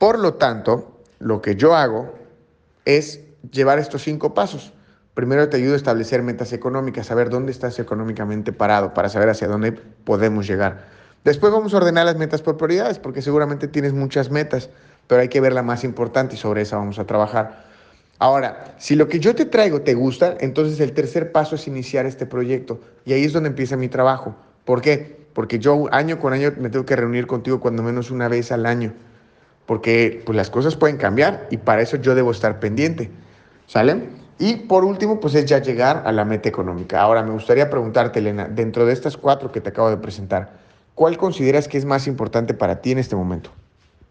Por lo tanto, lo que yo hago es llevar estos cinco pasos. Primero te ayudo a establecer metas económicas, saber dónde estás económicamente parado, para saber hacia dónde podemos llegar. Después vamos a ordenar las metas por prioridades, porque seguramente tienes muchas metas, pero hay que ver la más importante y sobre esa vamos a trabajar. Ahora, si lo que yo te traigo te gusta, entonces el tercer paso es iniciar este proyecto. Y ahí es donde empieza mi trabajo. ¿Por qué? Porque yo año con año me tengo que reunir contigo cuando menos una vez al año. Porque pues, las cosas pueden cambiar y para eso yo debo estar pendiente. ¿Sale? Y por último, pues es ya llegar a la meta económica. Ahora, me gustaría preguntarte, Elena, dentro de estas cuatro que te acabo de presentar, ¿cuál consideras que es más importante para ti en este momento?